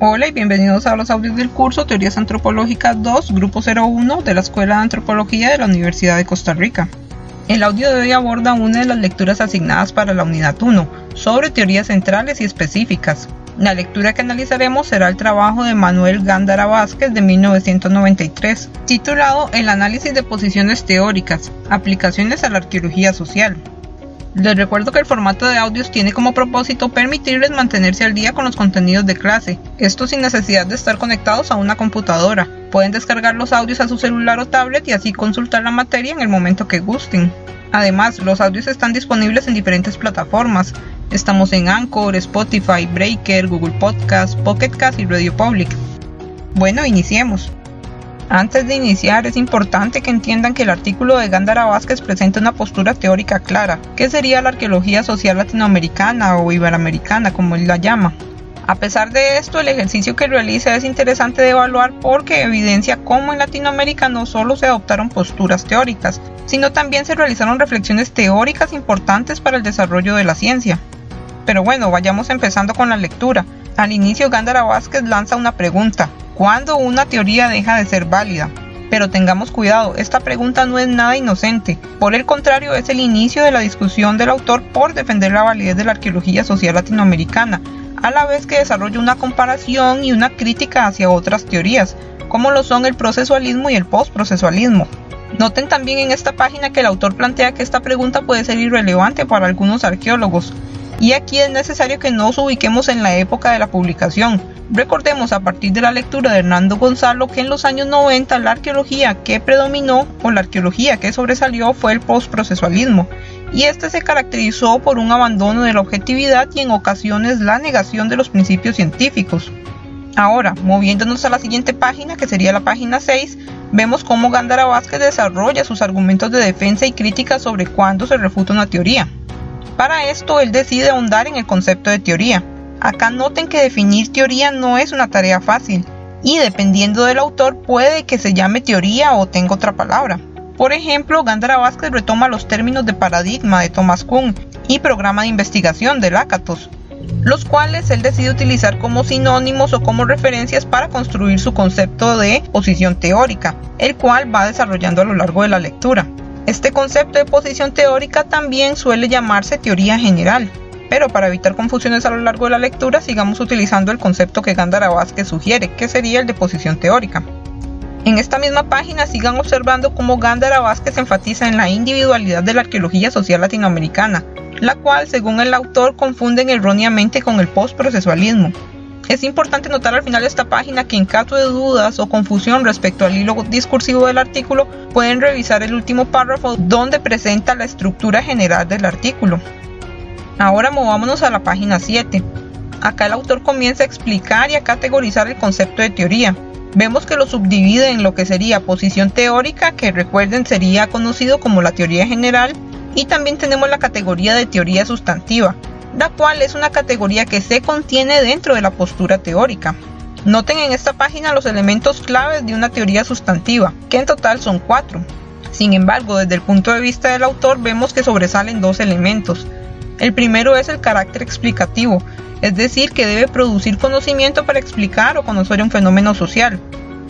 Hola y bienvenidos a los audios del curso Teorías Antropológicas 2, Grupo 01 de la Escuela de Antropología de la Universidad de Costa Rica. El audio de hoy aborda una de las lecturas asignadas para la unidad 1, sobre teorías centrales y específicas. La lectura que analizaremos será el trabajo de Manuel Gándara Vázquez de 1993, titulado El análisis de posiciones teóricas, aplicaciones a la arqueología social. Les recuerdo que el formato de audios tiene como propósito permitirles mantenerse al día con los contenidos de clase, esto sin necesidad de estar conectados a una computadora. Pueden descargar los audios a su celular o tablet y así consultar la materia en el momento que gusten. Además, los audios están disponibles en diferentes plataformas. Estamos en Anchor, Spotify, Breaker, Google Podcast, Pocket Cast y Radio Public. Bueno, iniciemos. Antes de iniciar, es importante que entiendan que el artículo de Gándara Vázquez presenta una postura teórica clara, que sería la arqueología social latinoamericana o iberoamericana, como él la llama. A pesar de esto, el ejercicio que realiza es interesante de evaluar porque evidencia cómo en Latinoamérica no solo se adoptaron posturas teóricas, sino también se realizaron reflexiones teóricas importantes para el desarrollo de la ciencia. Pero bueno, vayamos empezando con la lectura. Al inicio, Gándara Vázquez lanza una pregunta cuándo una teoría deja de ser válida. Pero tengamos cuidado, esta pregunta no es nada inocente. Por el contrario, es el inicio de la discusión del autor por defender la validez de la arqueología social latinoamericana, a la vez que desarrolla una comparación y una crítica hacia otras teorías, como lo son el procesualismo y el postprocesualismo. Noten también en esta página que el autor plantea que esta pregunta puede ser irrelevante para algunos arqueólogos, y aquí es necesario que nos ubiquemos en la época de la publicación. Recordemos a partir de la lectura de Hernando Gonzalo que en los años 90 la arqueología que predominó o la arqueología que sobresalió fue el postprocesualismo y este se caracterizó por un abandono de la objetividad y en ocasiones la negación de los principios científicos. Ahora, moviéndonos a la siguiente página, que sería la página 6, vemos cómo Gándara Vázquez desarrolla sus argumentos de defensa y crítica sobre cuándo se refuta una teoría. Para esto, él decide ahondar en el concepto de teoría. Acá noten que definir teoría no es una tarea fácil, y dependiendo del autor puede que se llame teoría o tenga otra palabra. Por ejemplo, Gándara Vázquez retoma los términos de paradigma de Thomas Kuhn y programa de investigación de Lakatos, los cuales él decide utilizar como sinónimos o como referencias para construir su concepto de posición teórica, el cual va desarrollando a lo largo de la lectura. Este concepto de posición teórica también suele llamarse teoría general, pero para evitar confusiones a lo largo de la lectura sigamos utilizando el concepto que Gándara Vázquez sugiere, que sería el de posición teórica. En esta misma página sigan observando cómo Gándara Vázquez enfatiza en la individualidad de la arqueología social latinoamericana, la cual, según el autor, confunden erróneamente con el postprocesualismo, es importante notar al final de esta página que en caso de dudas o confusión respecto al hilo discursivo del artículo, pueden revisar el último párrafo donde presenta la estructura general del artículo. Ahora movámonos a la página 7. Acá el autor comienza a explicar y a categorizar el concepto de teoría. Vemos que lo subdivide en lo que sería posición teórica, que recuerden sería conocido como la teoría general, y también tenemos la categoría de teoría sustantiva, la cual es una categoría que se contiene dentro de la postura teórica. Noten en esta página los elementos claves de una teoría sustantiva, que en total son cuatro. Sin embargo, desde el punto de vista del autor vemos que sobresalen dos elementos. El primero es el carácter explicativo, es decir, que debe producir conocimiento para explicar o conocer un fenómeno social.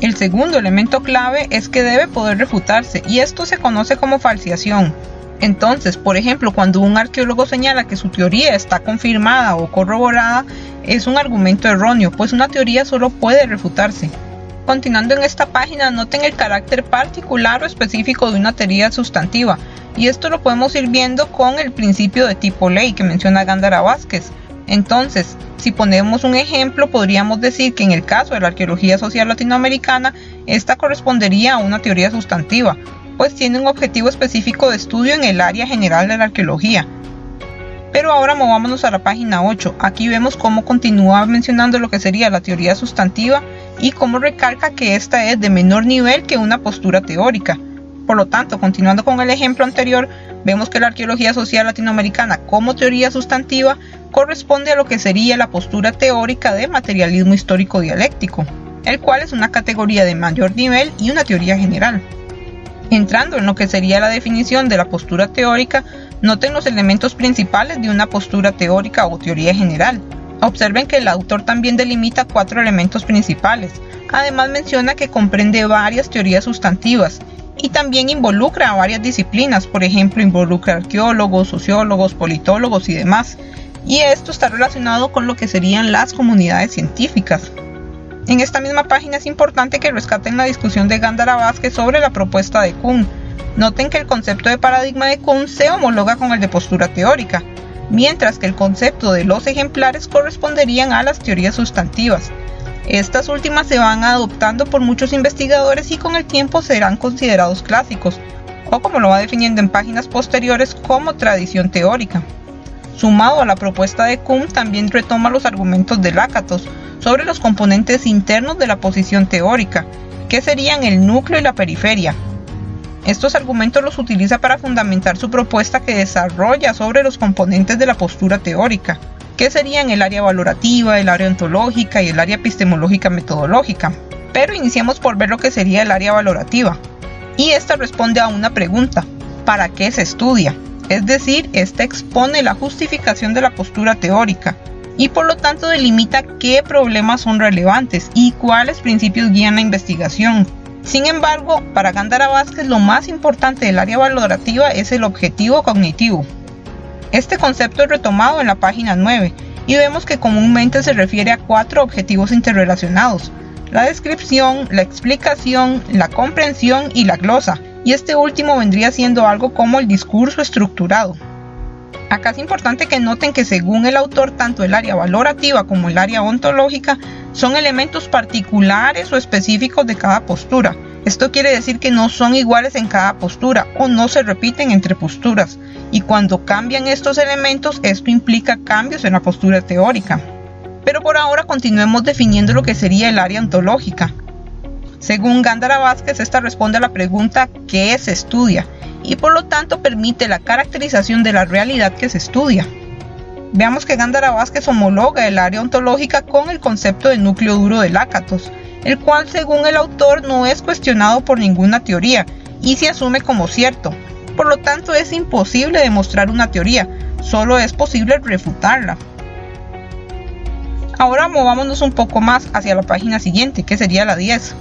El segundo elemento clave es que debe poder refutarse, y esto se conoce como falsiación. Entonces, por ejemplo, cuando un arqueólogo señala que su teoría está confirmada o corroborada, es un argumento erróneo, pues una teoría solo puede refutarse. Continuando en esta página, noten el carácter particular o específico de una teoría sustantiva, y esto lo podemos ir viendo con el principio de tipo ley que menciona Gándara Vázquez. Entonces, si ponemos un ejemplo, podríamos decir que en el caso de la arqueología social latinoamericana, esta correspondería a una teoría sustantiva, pues tiene un objetivo específico de estudio en el área general de la arqueología. Pero ahora movámonos a la página 8. Aquí vemos cómo continúa mencionando lo que sería la teoría sustantiva y cómo recalca que esta es de menor nivel que una postura teórica. Por lo tanto, continuando con el ejemplo anterior, vemos que la arqueología social latinoamericana como teoría sustantiva corresponde a lo que sería la postura teórica de materialismo histórico dialéctico, el cual es una categoría de mayor nivel y una teoría general. Entrando en lo que sería la definición de la postura teórica, noten los elementos principales de una postura teórica o teoría general. Observen que el autor también delimita cuatro elementos principales. Además menciona que comprende varias teorías sustantivas y también involucra a varias disciplinas, por ejemplo, involucra arqueólogos, sociólogos, politólogos y demás. Y esto está relacionado con lo que serían las comunidades científicas. En esta misma página es importante que rescaten la discusión de Gándara Vázquez sobre la propuesta de Kuhn. Noten que el concepto de paradigma de Kuhn se homologa con el de postura teórica, mientras que el concepto de los ejemplares corresponderían a las teorías sustantivas. Estas últimas se van adoptando por muchos investigadores y con el tiempo serán considerados clásicos, o como lo va definiendo en páginas posteriores como tradición teórica. Sumado a la propuesta de Kuhn, también retoma los argumentos de Lakatos sobre los componentes internos de la posición teórica, que serían el núcleo y la periferia, estos argumentos los utiliza para fundamentar su propuesta que desarrolla sobre los componentes de la postura teórica, que serían el área valorativa, el área ontológica y el área epistemológica metodológica. Pero iniciamos por ver lo que sería el área valorativa. Y esta responde a una pregunta, ¿para qué se estudia? Es decir, esta expone la justificación de la postura teórica y por lo tanto delimita qué problemas son relevantes y cuáles principios guían la investigación, sin embargo, para Gándara Vázquez lo más importante del área valorativa es el objetivo cognitivo. Este concepto es retomado en la página 9 y vemos que comúnmente se refiere a cuatro objetivos interrelacionados, la descripción, la explicación, la comprensión y la glosa, y este último vendría siendo algo como el discurso estructurado. Acá es importante que noten que según el autor, tanto el área valorativa como el área ontológica son elementos particulares o específicos de cada postura. Esto quiere decir que no son iguales en cada postura o no se repiten entre posturas. Y cuando cambian estos elementos, esto implica cambios en la postura teórica. Pero por ahora continuemos definiendo lo que sería el área ontológica. Según Gándara Vázquez, esta responde a la pregunta ¿qué se estudia? y por lo tanto permite la caracterización de la realidad que se estudia. Veamos que Gándara Vázquez homologa el área ontológica con el concepto de núcleo duro de Lácatos, el cual según el autor no es cuestionado por ninguna teoría y se asume como cierto. Por lo tanto es imposible demostrar una teoría, solo es posible refutarla. Ahora movámonos un poco más hacia la página siguiente, que sería la 10.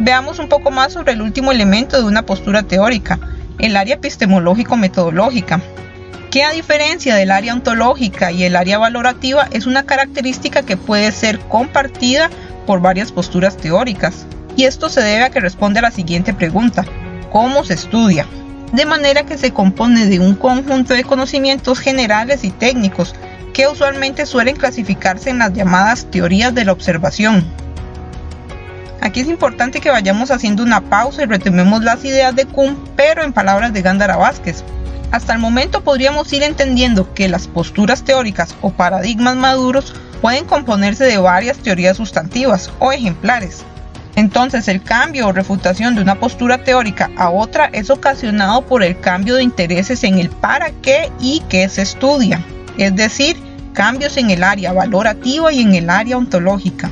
Veamos un poco más sobre el último elemento de una postura teórica, el área epistemológico-metodológica, que a diferencia del área ontológica y el área valorativa es una característica que puede ser compartida por varias posturas teóricas. Y esto se debe a que responde a la siguiente pregunta, ¿cómo se estudia? De manera que se compone de un conjunto de conocimientos generales y técnicos que usualmente suelen clasificarse en las llamadas teorías de la observación, Aquí es importante que vayamos haciendo una pausa y retomemos las ideas de Kuhn, pero en palabras de Gándara Vázquez. Hasta el momento podríamos ir entendiendo que las posturas teóricas o paradigmas maduros pueden componerse de varias teorías sustantivas o ejemplares. Entonces el cambio o refutación de una postura teórica a otra es ocasionado por el cambio de intereses en el para qué y qué se estudia, es decir, cambios en el área valorativa y en el área ontológica.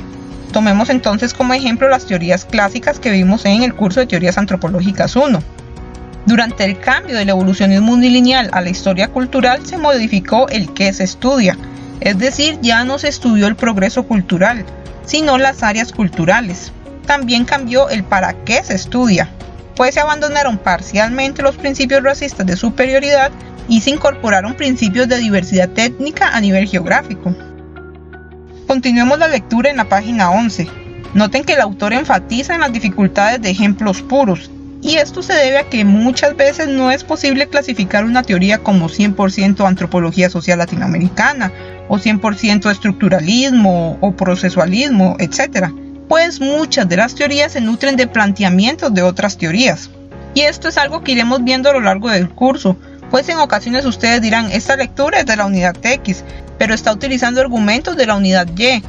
Tomemos entonces como ejemplo las teorías clásicas que vimos en el curso de Teorías Antropológicas 1. Durante el cambio del evolucionismo unilineal a la historia cultural se modificó el qué se estudia, es decir, ya no se estudió el progreso cultural, sino las áreas culturales. También cambió el para qué se estudia, pues se abandonaron parcialmente los principios racistas de superioridad y se incorporaron principios de diversidad étnica a nivel geográfico. Continuemos la lectura en la página 11. Noten que el autor enfatiza en las dificultades de ejemplos puros, y esto se debe a que muchas veces no es posible clasificar una teoría como 100% antropología social latinoamericana, o 100% estructuralismo, o procesualismo, etc. Pues muchas de las teorías se nutren de planteamientos de otras teorías. Y esto es algo que iremos viendo a lo largo del curso, pues en ocasiones ustedes dirán, esta lectura es de la unidad X, pero está utilizando argumentos de la unidad Y.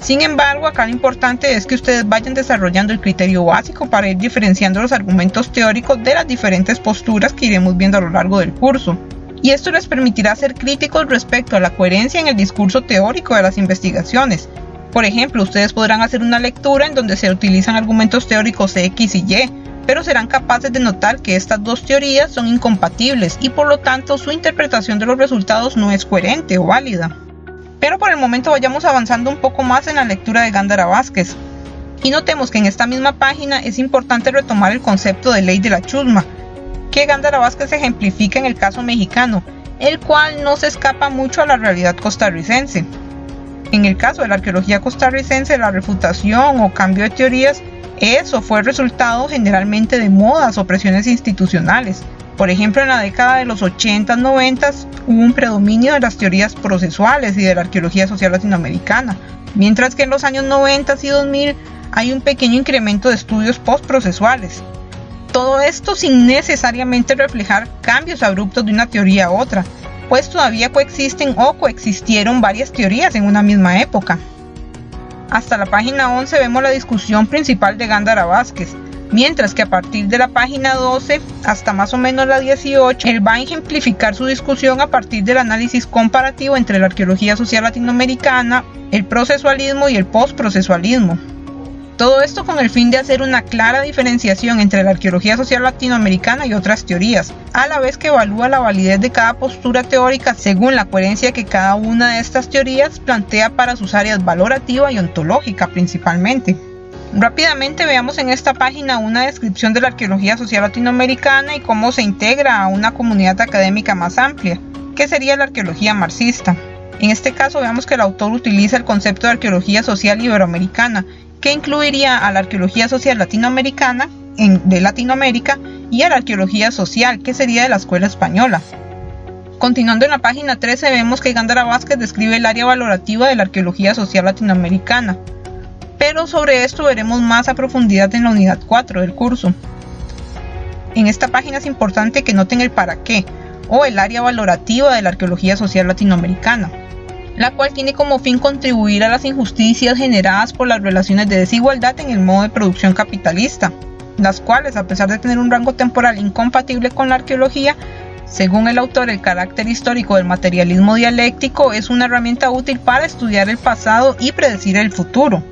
Sin embargo, acá lo importante es que ustedes vayan desarrollando el criterio básico para ir diferenciando los argumentos teóricos de las diferentes posturas que iremos viendo a lo largo del curso. Y esto les permitirá ser críticos respecto a la coherencia en el discurso teórico de las investigaciones. Por ejemplo, ustedes podrán hacer una lectura en donde se utilizan argumentos teóricos X y Y, pero serán capaces de notar que estas dos teorías son incompatibles y por lo tanto su interpretación de los resultados no es coherente o válida. Pero por el momento vayamos avanzando un poco más en la lectura de Gándara Vázquez. Y notemos que en esta misma página es importante retomar el concepto de ley de la chusma, que Gándara Vázquez ejemplifica en el caso mexicano, el cual no se escapa mucho a la realidad costarricense. En el caso de la arqueología costarricense, la refutación o cambio de teorías eso fue resultado generalmente de modas o presiones institucionales. Por ejemplo, en la década de los 80 90 hubo un predominio de las teorías procesuales y de la arqueología social latinoamericana, mientras que en los años 90 y 2000 hay un pequeño incremento de estudios postprocesuales. Todo esto sin necesariamente reflejar cambios abruptos de una teoría a otra, pues todavía coexisten o coexistieron varias teorías en una misma época. Hasta la página 11 vemos la discusión principal de Gándara Vázquez, mientras que a partir de la página 12 hasta más o menos la 18, él va a ejemplificar su discusión a partir del análisis comparativo entre la arqueología social latinoamericana, el procesualismo y el postprocesualismo. Todo esto con el fin de hacer una clara diferenciación entre la arqueología social latinoamericana y otras teorías, a la vez que evalúa la validez de cada postura teórica según la coherencia que cada una de estas teorías plantea para sus áreas valorativa y ontológica principalmente. Rápidamente veamos en esta página una descripción de la arqueología social latinoamericana y cómo se integra a una comunidad académica más amplia, que sería la arqueología marxista. En este caso veamos que el autor utiliza el concepto de arqueología social iberoamericana que incluiría a la arqueología social latinoamericana de Latinoamérica y a la arqueología social, que sería de la escuela española. Continuando en la página 13 vemos que Gándara Vázquez describe el área valorativa de la arqueología social latinoamericana, pero sobre esto veremos más a profundidad en la unidad 4 del curso. En esta página es importante que noten el para qué o el área valorativa de la arqueología social latinoamericana la cual tiene como fin contribuir a las injusticias generadas por las relaciones de desigualdad en el modo de producción capitalista, las cuales, a pesar de tener un rango temporal incompatible con la arqueología, según el autor, el carácter histórico del materialismo dialéctico es una herramienta útil para estudiar el pasado y predecir el futuro.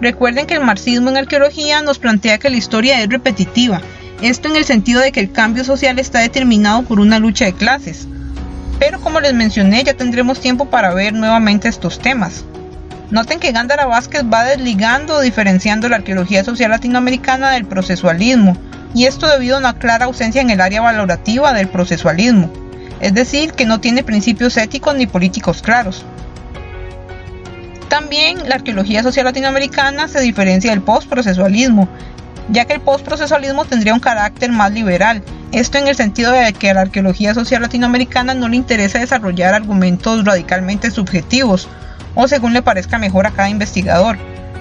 Recuerden que el marxismo en arqueología nos plantea que la historia es repetitiva, esto en el sentido de que el cambio social está determinado por una lucha de clases, pero como les mencioné, ya tendremos tiempo para ver nuevamente estos temas. Noten que Gándara Vázquez va desligando o diferenciando la arqueología social latinoamericana del procesualismo, y esto debido a una clara ausencia en el área valorativa del procesualismo, es decir, que no tiene principios éticos ni políticos claros. También la arqueología social latinoamericana se diferencia del postprocesualismo, ya que el postprocesualismo tendría un carácter más liberal, esto en el sentido de que a la arqueología social latinoamericana no le interesa desarrollar argumentos radicalmente subjetivos o según le parezca mejor a cada investigador.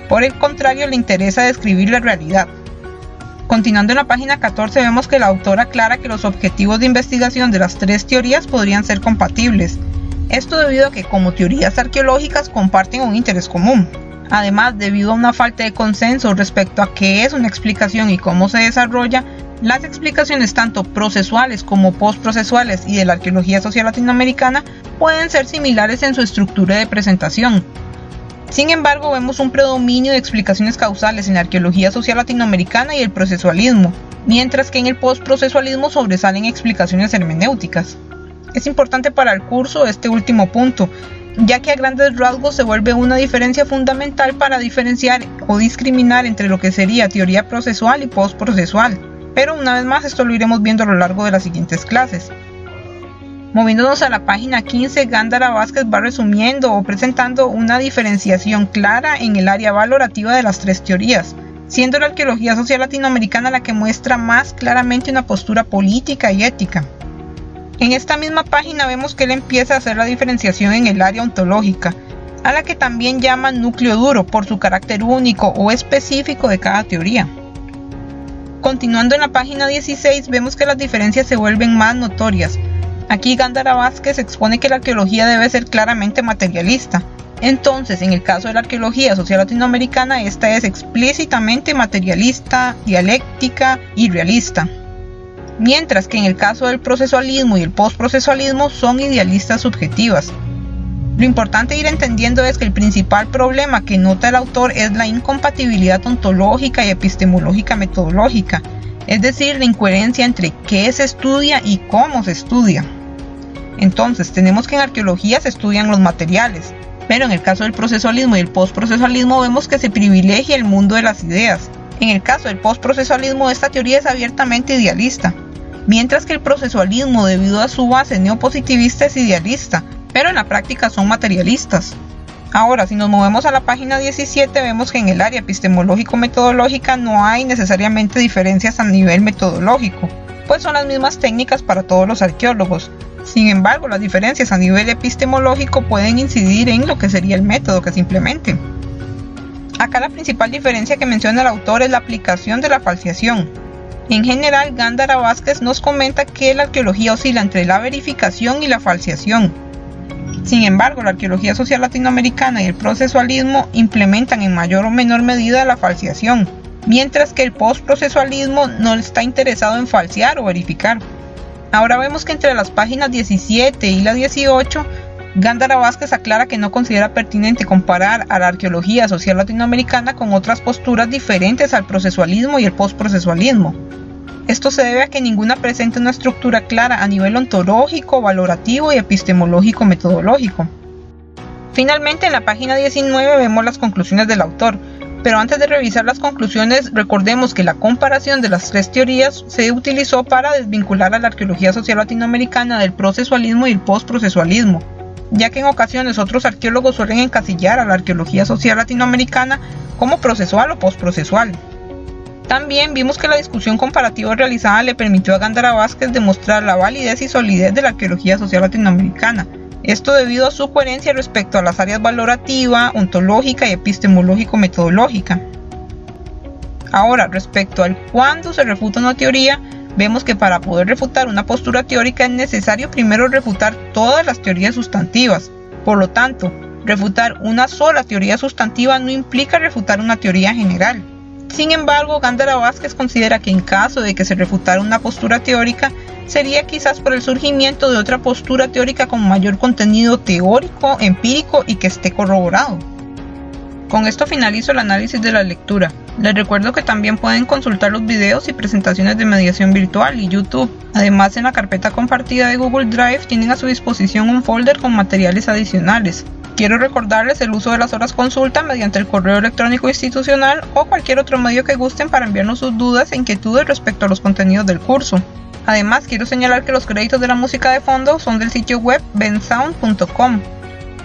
Por el contrario, le interesa describir la realidad. Continuando en la página 14 vemos que la autora aclara que los objetivos de investigación de las tres teorías podrían ser compatibles. Esto debido a que como teorías arqueológicas comparten un interés común. Además, debido a una falta de consenso respecto a qué es una explicación y cómo se desarrolla, las explicaciones tanto procesuales como postprocesuales y de la arqueología social latinoamericana pueden ser similares en su estructura de presentación. Sin embargo, vemos un predominio de explicaciones causales en la arqueología social latinoamericana y el procesualismo, mientras que en el postprocesualismo sobresalen explicaciones hermenéuticas. Es importante para el curso este último punto, ya que a grandes rasgos se vuelve una diferencia fundamental para diferenciar o discriminar entre lo que sería teoría procesual y postprocesual. Pero una vez más esto lo iremos viendo a lo largo de las siguientes clases. Moviéndonos a la página 15, Gándara Vázquez va resumiendo o presentando una diferenciación clara en el área valorativa de las tres teorías, siendo la arqueología social latinoamericana la que muestra más claramente una postura política y ética. En esta misma página vemos que él empieza a hacer la diferenciación en el área ontológica, a la que también llama núcleo duro por su carácter único o específico de cada teoría. Continuando en la página 16 vemos que las diferencias se vuelven más notorias. Aquí Gándara Vázquez expone que la arqueología debe ser claramente materialista. Entonces, en el caso de la arqueología social latinoamericana, esta es explícitamente materialista, dialéctica y realista mientras que en el caso del procesualismo y el postprocesualismo son idealistas subjetivas. Lo importante ir entendiendo es que el principal problema que nota el autor es la incompatibilidad ontológica y epistemológica metodológica, es decir, la incoherencia entre qué se estudia y cómo se estudia. Entonces, tenemos que en arqueología se estudian los materiales, pero en el caso del procesualismo y el postprocesualismo vemos que se privilegia el mundo de las ideas. En el caso del postprocesualismo esta teoría es abiertamente idealista, mientras que el procesualismo debido a su base neopositivista es idealista, pero en la práctica son materialistas. Ahora, si nos movemos a la página 17, vemos que en el área epistemológico-metodológica no hay necesariamente diferencias a nivel metodológico, pues son las mismas técnicas para todos los arqueólogos. Sin embargo, las diferencias a nivel epistemológico pueden incidir en lo que sería el método que se implemente. Acá la principal diferencia que menciona el autor es la aplicación de la falsiación. En general, Gándara Vázquez nos comenta que la arqueología oscila entre la verificación y la falsiación, sin embargo, la arqueología social latinoamericana y el procesualismo implementan en mayor o menor medida la falsiación, mientras que el postprocesualismo no está interesado en falsear o verificar. Ahora vemos que entre las páginas 17 y la 18, Gándara Vázquez aclara que no considera pertinente comparar a la arqueología social latinoamericana con otras posturas diferentes al procesualismo y el postprocesualismo. Esto se debe a que ninguna presenta una estructura clara a nivel ontológico, valorativo y epistemológico metodológico. Finalmente, en la página 19 vemos las conclusiones del autor, pero antes de revisar las conclusiones, recordemos que la comparación de las tres teorías se utilizó para desvincular a la arqueología social latinoamericana del procesualismo y el postprocesualismo, ya que en ocasiones otros arqueólogos suelen encasillar a la arqueología social latinoamericana como procesual o postprocesual. También vimos que la discusión comparativa realizada le permitió a Gándara Vázquez demostrar la validez y solidez de la arqueología social latinoamericana. Esto debido a su coherencia respecto a las áreas valorativa, ontológica y epistemológico-metodológica. Ahora, respecto al cuándo se refuta una teoría, vemos que para poder refutar una postura teórica es necesario primero refutar todas las teorías sustantivas. Por lo tanto, refutar una sola teoría sustantiva no implica refutar una teoría general. Sin embargo, Gándara Vázquez considera que en caso de que se refutara una postura teórica, sería quizás por el surgimiento de otra postura teórica con mayor contenido teórico, empírico y que esté corroborado. Con esto finalizo el análisis de la lectura. Les recuerdo que también pueden consultar los videos y presentaciones de mediación virtual y YouTube. Además, en la carpeta compartida de Google Drive tienen a su disposición un folder con materiales adicionales. Quiero recordarles el uso de las horas consulta mediante el correo electrónico institucional o cualquier otro medio que gusten para enviarnos sus dudas e inquietudes respecto a los contenidos del curso. Además, quiero señalar que los créditos de la música de fondo son del sitio web bensound.com.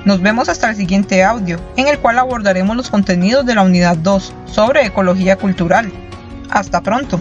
Nos vemos hasta el siguiente audio, en el cual abordaremos los contenidos de la unidad 2 sobre ecología cultural. Hasta pronto.